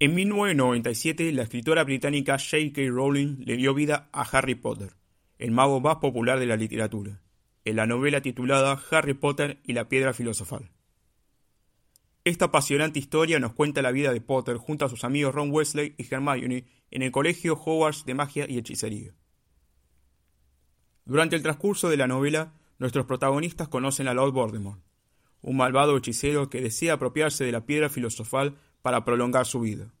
En 1997, la escritora británica J.K. Rowling le dio vida a Harry Potter, el mago más popular de la literatura, en la novela titulada Harry Potter y la piedra filosofal. Esta apasionante historia nos cuenta la vida de Potter junto a sus amigos Ron Wesley y Hermione en el colegio Hogwarts de magia y hechicería. Durante el transcurso de la novela, nuestros protagonistas conocen a Lord Voldemort, un malvado hechicero que desea apropiarse de la piedra filosofal para prolongar su vida.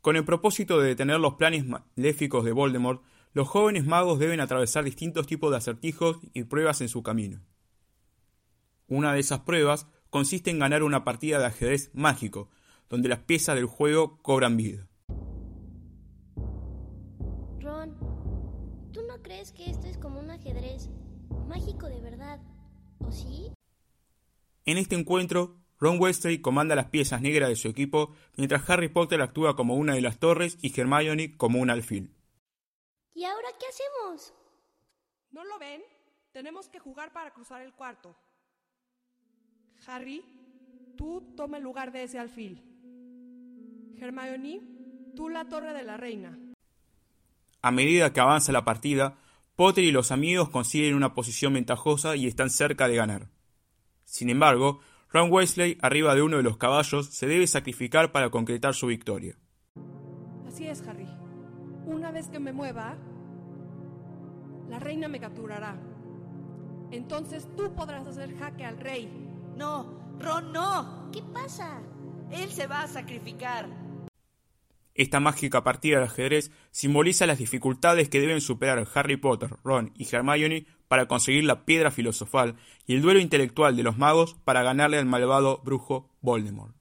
Con el propósito de detener los planes maléficos de Voldemort, los jóvenes magos deben atravesar distintos tipos de acertijos y pruebas en su camino. Una de esas pruebas consiste en ganar una partida de ajedrez mágico, donde las piezas del juego cobran vida. Ron, ¿tú no crees que esto es como un ajedrez mágico de verdad? ¿O sí? En este encuentro, Ron Wesley comanda las piezas negras de su equipo, mientras Harry Potter actúa como una de las torres y Hermione como un alfil. ¿Y ahora qué hacemos? ¿No lo ven? Tenemos que jugar para cruzar el cuarto. Harry, tú toma el lugar de ese alfil. Hermione, tú la torre de la reina. A medida que avanza la partida, Potter y los amigos consiguen una posición ventajosa y están cerca de ganar. Sin embargo, Ron Wesley, arriba de uno de los caballos, se debe sacrificar para concretar su victoria. Así es, Harry. Una vez que me mueva, la reina me capturará. Entonces tú podrás hacer jaque al rey. No, Ron, no. ¿Qué pasa? Él se va a sacrificar. Esta mágica partida de ajedrez simboliza las dificultades que deben superar Harry Potter, Ron y Hermione para conseguir la piedra filosofal y el duelo intelectual de los magos para ganarle al malvado brujo Voldemort.